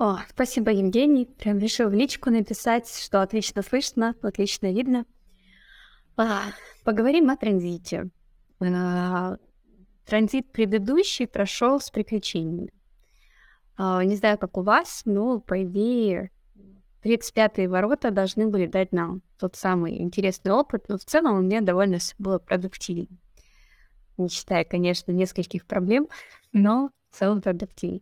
О, спасибо, Евгений. Прям решил в личку написать, что отлично слышно, отлично видно. А, поговорим о транзите. А, транзит предыдущий прошел с приключениями. А, не знаю, как у вас, но, по идее, 35-е ворота должны были дать нам тот самый интересный опыт, но в целом у меня довольно все было продуктивно. Не считая, конечно, нескольких проблем, но в целом продуктивно.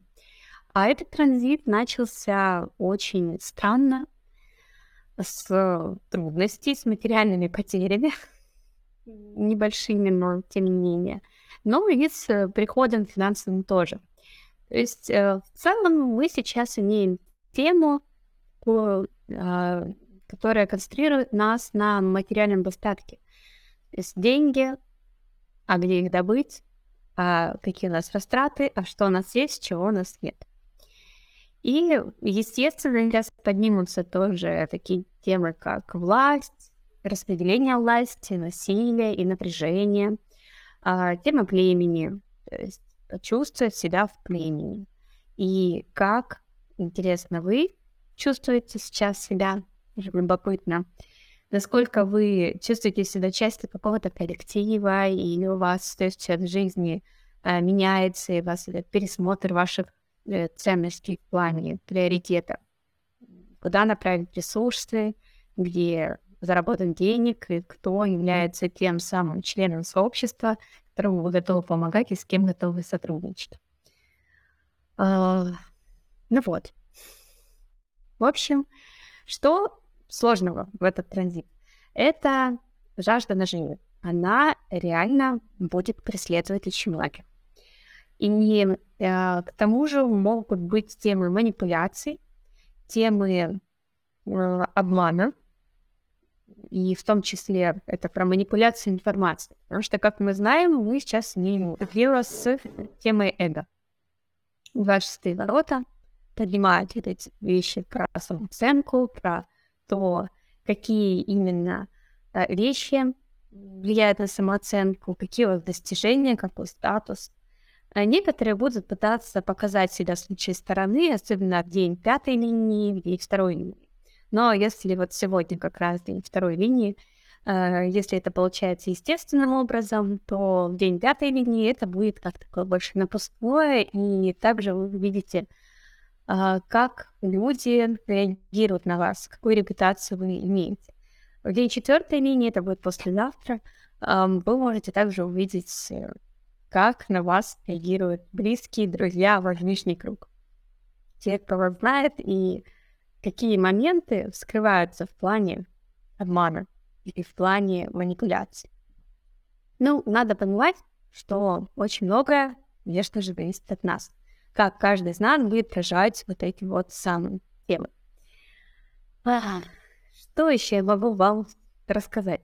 А этот транзит начался очень странно, с трудностей, с материальными потерями, небольшими, но тем не менее, но и с приходом финансовым тоже. То есть э, в целом мы сейчас имеем тему, а, которая концентрирует нас на материальном достатке. То есть деньги, а где их добыть, а какие у нас растраты, а что у нас есть, чего у нас нет. И, естественно, сейчас поднимутся тоже такие темы, как власть, распределение власти, насилие и напряжение, а, тема племени, то есть почувствовать себя в племени. И как, интересно, вы чувствуете сейчас себя, любопытно, насколько вы чувствуете себя частью какого-то коллектива, или у вас то есть, в жизни а, меняется, и у вас идет пересмотр ваших ценностей в плане приоритета. Куда направить ресурсы, где заработать денег, и кто является тем самым членом сообщества, которому вы готовы помогать и с кем готовы сотрудничать. А, ну вот. В общем, что сложного в этот транзит? Это жажда наживы. Она реально будет преследовать очень многих. И э, к тому же могут быть темы манипуляций, темы э, обмана, и в том числе это про манипуляцию информацией. Потому что, как мы знаем, мы сейчас имеем дело с темой эго. 26 ворота поднимают эти вещи про самооценку, про то, какие именно да, вещи влияют на самооценку, какие у вас достижения, какой статус. А некоторые будут пытаться показать себя с лучшей стороны, особенно в день пятой линии, день второй линии. Но если вот сегодня как раз день второй линии, э, если это получается естественным образом, то в день пятой линии это будет как такое больше напускное, и также вы увидите, э, как люди реагируют на вас, какую репутацию вы имеете. В день четвертой линии, это будет послезавтра, э, вы можете также увидеть, как на вас реагируют близкие, друзья, ваш ближний круг. Те, кто вас знает, и какие моменты скрываются в плане обмана или в плане манипуляции. Ну, надо понимать, что очень многое, конечно же, зависит от нас. Как каждый из нас будет проживать вот эти вот самые темы. А, что еще я могу вам рассказать?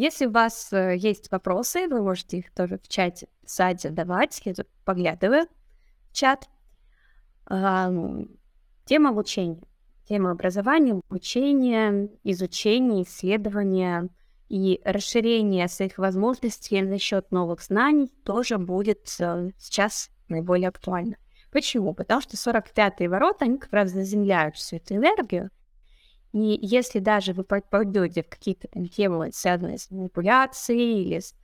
Если у вас э, есть вопросы, вы можете их тоже в чате писать, задавать. Я тут поглядываю в чат. Тема обучения тема образования, обучения, изучения, исследования и расширения своих возможностей за счет новых знаний тоже будет э, сейчас наиболее актуально. Почему? Потому что 45-е ворота, они как раз заземляют всю эту энергию, и если даже вы попадете в какие-то там темы, связанные с манипуляцией или с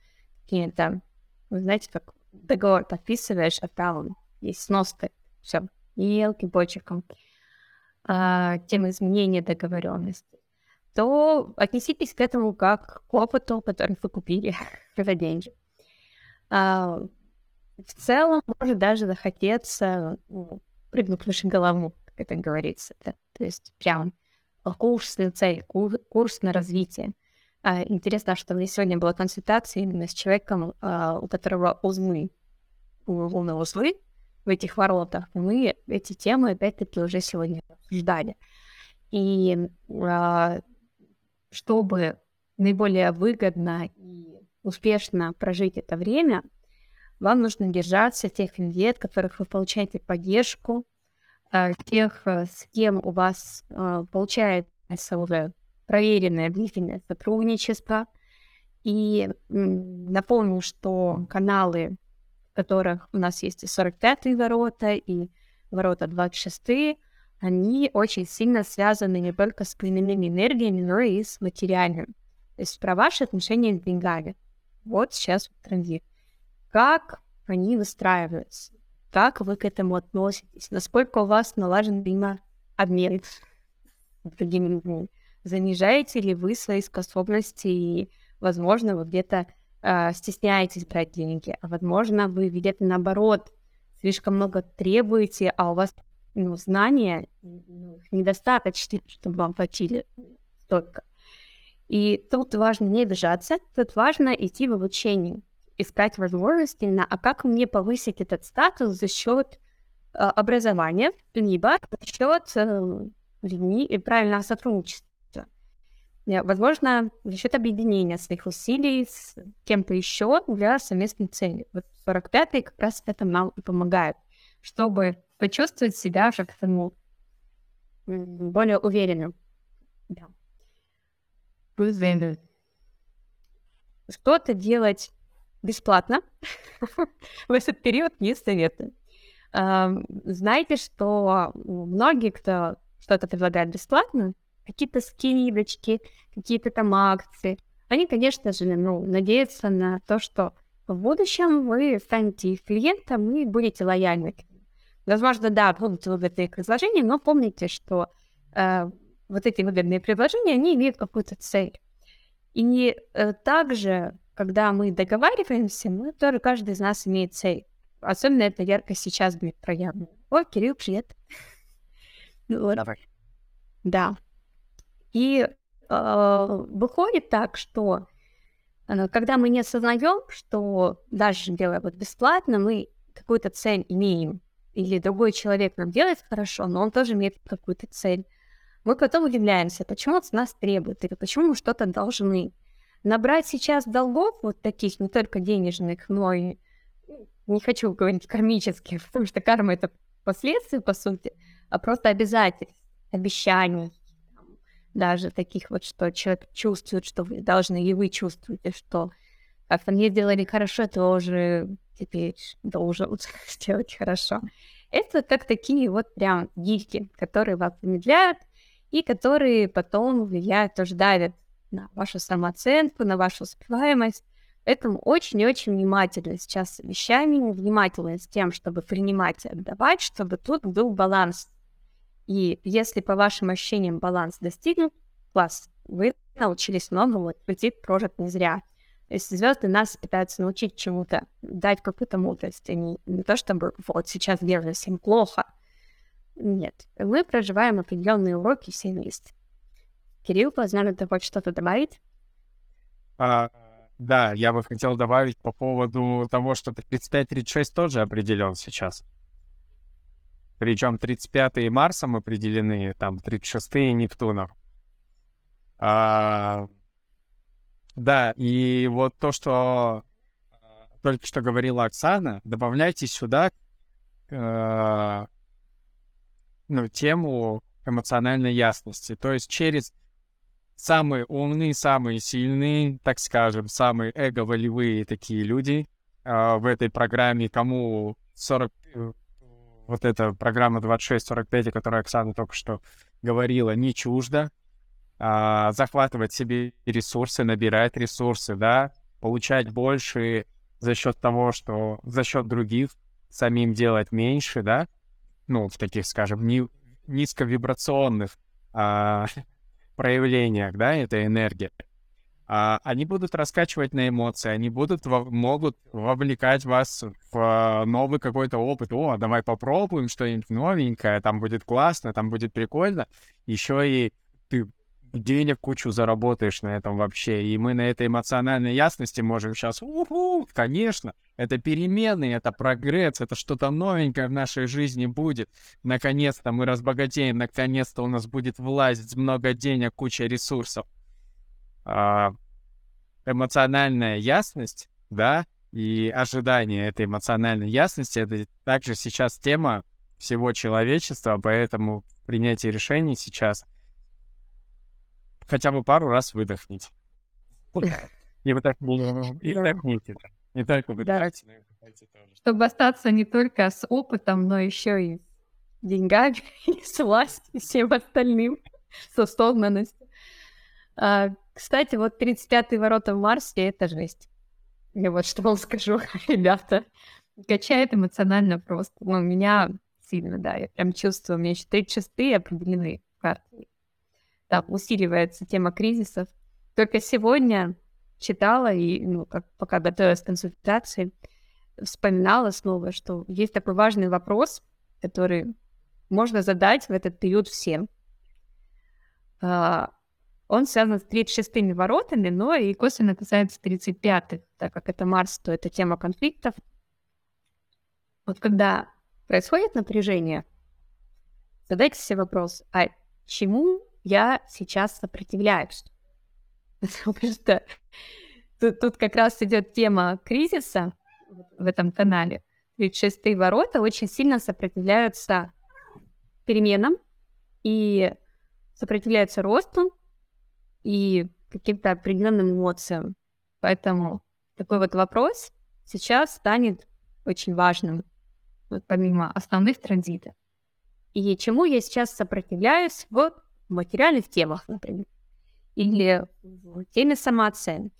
какими-то, вы знаете, как договор подписываешь, а там есть сноска, все, мелким почерком, а, тем изменения договоренности, то отнеситесь к этому как к опыту, который вы купили за деньги. А, в целом, может даже захотеться ну, прыгнуть выше голову, как это говорится. Да? То есть прям курс цель, курс на развитие. А, интересно, что у меня сегодня была консультация именно с человеком, а, у которого узлы, умные узлы, в этих воротах. Мы эти темы, опять-таки, уже сегодня обсуждали. И а, чтобы наиболее выгодно и успешно прожить это время, вам нужно держаться тех людей, от которых вы получаете поддержку, тех, э, с кем у вас а, получается уже проверенное длительное сотрудничество. И напомню, что каналы которых у нас есть и 45-е ворота, и ворота 26 э, они очень сильно связаны не только с племенными энергиями, но и с материальным. То есть про ваши отношения с деньгами. Вот сейчас транзит. Как они выстраиваются? Как вы к этому относитесь? Насколько у вас налажен взаимообмен с другими людьми? Занижаете ли вы свои способности и, возможно, вы где-то э, стесняетесь брать деньги, а возможно, вы где-то наоборот слишком много требуете, а у вас ну, знания ну, недостаточно, чтобы вам платили столько. И тут важно не обижаться, тут важно идти в обучение, искать возможности на, а как мне повысить этот статус за счет э, образования, либо за счет э, и правильного сотрудничества. Возможно, за счет объединения своих усилий с кем-то еще для совместной цели. Вот 45-й как раз это нам и помогает, чтобы почувствовать себя как-то ну, более уверенным. Да. Что-то делать бесплатно в этот период не советую. Знаете, что многие, кто что-то предлагает бесплатно, какие-то скидочки, какие-то там акции. Они, конечно же, ну, надеются на то, что в будущем вы станете их клиентом и будете лояльны Возможно, да, будут выгодные предложения, но помните, что э, вот эти выгодные предложения, они имеют какую-то цель. И э, также, когда мы договариваемся, мы тоже, каждый из нас имеет цель. Особенно это ярко сейчас будет проявлено. О, Кирилл, привет. Ну Давай. Да. И э, выходит так, что э, когда мы не осознаем, что даже делая вот бесплатно, мы какую-то цель имеем, или другой человек нам делает хорошо, но он тоже имеет какую-то цель, мы потом удивляемся, почему от нас требуют, или почему мы что-то должны. Набрать сейчас долгов, вот таких, не только денежных, но и, не хочу говорить кармических, потому что карма — это последствия, по сути, а просто обязательств, обещаний, даже таких вот, что человек чувствует, что вы должны, и вы чувствуете, что как-то мне сделали хорошо, тоже теперь должен сделать хорошо. Это как такие вот прям гифки, которые вас замедляют и которые потом влияют, тоже давят на вашу самооценку, на вашу успеваемость. Поэтому очень-очень внимательно сейчас с вещами, внимательно с тем, чтобы принимать и отдавать, чтобы тут был баланс и если по вашим ощущениям баланс достигнут, класс, вы научились многому, пути прожит не зря. То есть звезды нас пытаются научить чему-то, дать какую-то мудрость, а не, не то, чтобы вот сейчас делаю всем плохо. Нет, мы проживаем определенные уроки все вместе. Кирилл, возможно, ты хочешь что-то добавить? А, да, я бы хотел добавить по поводу того, что 35-36 тоже определен сейчас. Причем 35-е Марсом определены, там 36-е Нептуном. А, да, и вот то, что а, только что говорила Оксана, добавляйте сюда э, ну, тему эмоциональной ясности. То есть через самые умные, самые сильные, так скажем, самые эго-волевые такие люди э, в этой программе, кому 40, вот эта программа 2645, о которой Оксана только что говорила, не чужда. А, захватывать себе ресурсы, набирать ресурсы, да, получать больше за счет того, что за счет других самим делать меньше, да, ну, в таких, скажем, ни, низковибрационных а, проявлениях, да, этой энергии а, они будут раскачивать на эмоции, они будут, могут вовлекать вас в новый какой-то опыт. О, давай попробуем что-нибудь новенькое, там будет классно, там будет прикольно. Еще и ты денег кучу заработаешь на этом вообще. И мы на этой эмоциональной ясности можем сейчас, уху, конечно, это перемены, это прогресс, это что-то новенькое в нашей жизни будет. Наконец-то мы разбогатеем, наконец-то у нас будет власть, много денег, куча ресурсов. А, эмоциональная ясность, да, и ожидание этой эмоциональной ясности, это также сейчас тема всего человечества, поэтому принятие решений сейчас хотя бы пару раз выдохните. И вдохните. Не только выдыхайте, но и вдыхайте тоже. Чтобы остаться не только с опытом, но еще и деньгами, и с властью, и всем остальным, с осознанностью. А, кстати, вот 35-й ворота в Марсе — это жесть. Я вот что вам скажу, ребята. Качает эмоционально просто. Ну, меня сильно, да, я прям чувствую, у меня еще три часты определены картой. Там усиливается тема кризисов. Только сегодня читала и, ну, как пока готовилась к консультации, вспоминала снова, что есть такой важный вопрос, который можно задать в этот период всем. А, он связан с 36-ми воротами, но и косвенно касается 35-х, так как это Марс, то это тема конфликтов. Вот когда происходит напряжение, задайте себе вопрос, а чему я сейчас сопротивляюсь? Потому что тут, тут как раз идет тема кризиса в этом канале. Ведь шестые ворота очень сильно сопротивляются переменам и сопротивляются росту и каким-то определенным эмоциям. Поэтому такой вот вопрос сейчас станет очень важным, вот помимо основных транзитов. И чему я сейчас сопротивляюсь в материальных темах, например, или в теме самооценки.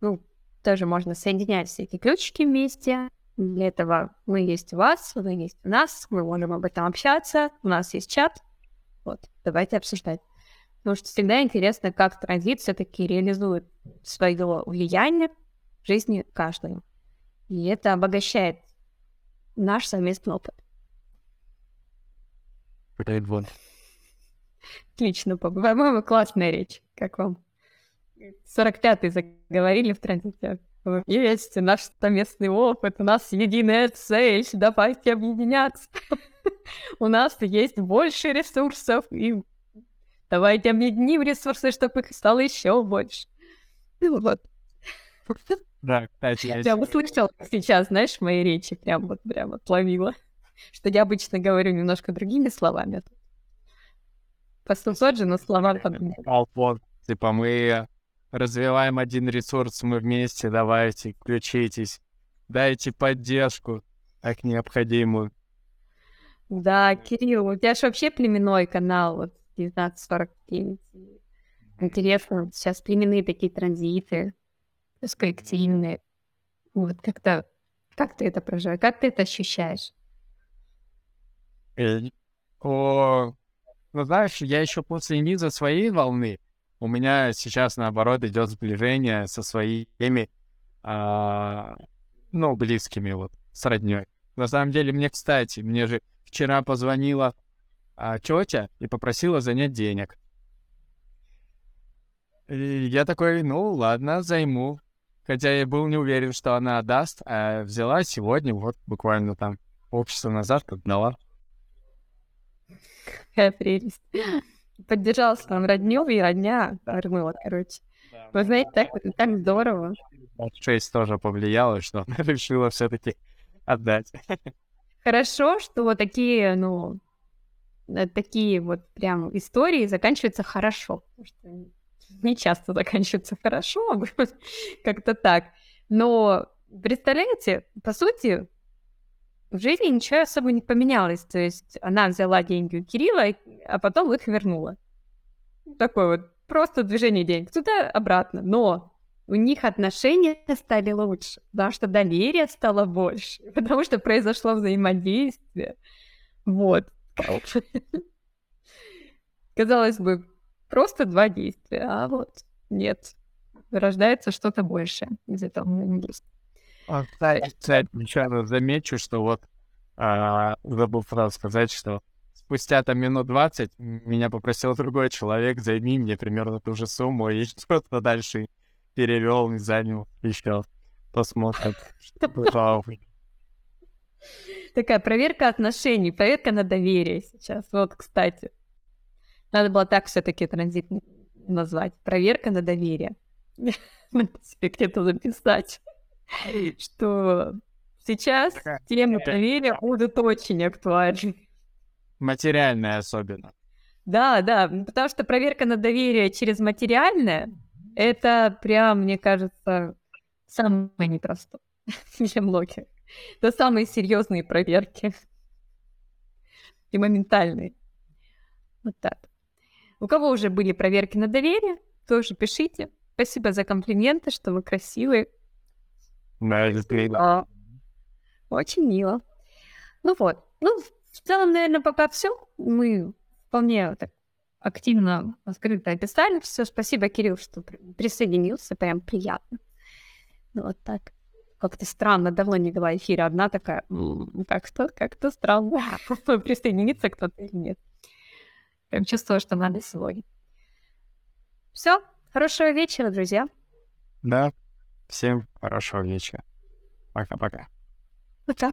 Ну, тоже можно соединять все эти ключики вместе. Для этого мы есть у вас, вы есть у нас, мы можем об этом общаться, у нас есть чат. Вот, давайте обсуждать. Потому что всегда интересно, как транзит все-таки реализует свое влияние в жизни каждого. И это обогащает наш совместный опыт. Отлично, по-моему, классная речь. Как вам? 45-й заговорили в транзите. Есть наш совместный опыт, у нас единая цель, давайте объединяться. У нас есть больше ресурсов, и давайте объединим ресурсы, чтобы их стало еще больше. Ну вот. Да, кстати, я... Прям услышал сейчас, знаешь, мои речи, прям вот прям отловила. Что я обычно говорю немножко другими словами. Просто тот же, но слова Вот, типа мы развиваем один ресурс, мы вместе, давайте, включитесь, дайте поддержку, так необходимую. Да, Кирилл, у тебя же вообще племенной канал, вот 1949. Интересно, сейчас племенные такие транзиты, коллективные. Вот как-то, как ты это проживаешь, как ты это ощущаешь? Э, о, ну, знаешь, я еще после низа своей волны, у меня сейчас, наоборот, идет сближение со своими, а, ну, близкими, вот, с родней. На самом деле, мне, кстати, мне же вчера позвонила а, тетя и попросила занять денег. И я такой, ну, ладно, займу. Хотя я был не уверен, что она отдаст, а взяла сегодня, вот буквально там общество назад отдала. Какая прелесть. Поддержал там родню и родня вернула, короче. Вы знаете, так, так здорово. Шесть тоже повлияло, что она решила все-таки отдать. Хорошо, что такие, ну, э, такие вот прям истории заканчиваются хорошо. Потому что не часто заканчиваются хорошо, как-то так. Но представляете, по сути, в жизни ничего особо не поменялось. То есть она взяла деньги у Кирилла, а потом их вернула. Такое вот просто движение денег туда-обратно. Но у них отношения стали лучше, потому что доверие стало больше, потому что произошло взаимодействие. Вот. Казалось бы, просто два действия, а вот нет. Рождается что-то большее из этого. Кстати, нечаянно замечу, что вот а, забыл сразу сказать, что спустя там минут 20 меня попросил другой человек, займи мне примерно ту же сумму, и что-то дальше перевел и занял еще. Посмотрим, что будет. Такая проверка отношений, проверка на доверие сейчас. Вот, кстати. Надо было так все-таки транзит назвать. Проверка на доверие. Надо себе где-то записать. что сейчас темы доверия будут очень актуальны. Материальная особенно. Да, да, потому что проверка на доверие через материальное — это прям, мне кажется, самое непростое для многих. Это самые серьезные проверки. и моментальные. Вот так. У кого уже были проверки на доверие, тоже пишите. Спасибо за комплименты, что вы красивые. Да, А, Очень мило. Ну вот. Ну, в целом, наверное, пока все. Мы вполне так активно, открыто описали все. Спасибо, Кирилл, что при- присоединился. Прям приятно. Ну, вот так. Как-то странно, давно не была эфира. Одна такая, «М, как-то, как-то странно. Присоединиться кто-то или нет. Прям чувствую, что надо сегодня. Все. Хорошего вечера, друзья. Да. Всем хорошего вечера. Пока-пока. Пока.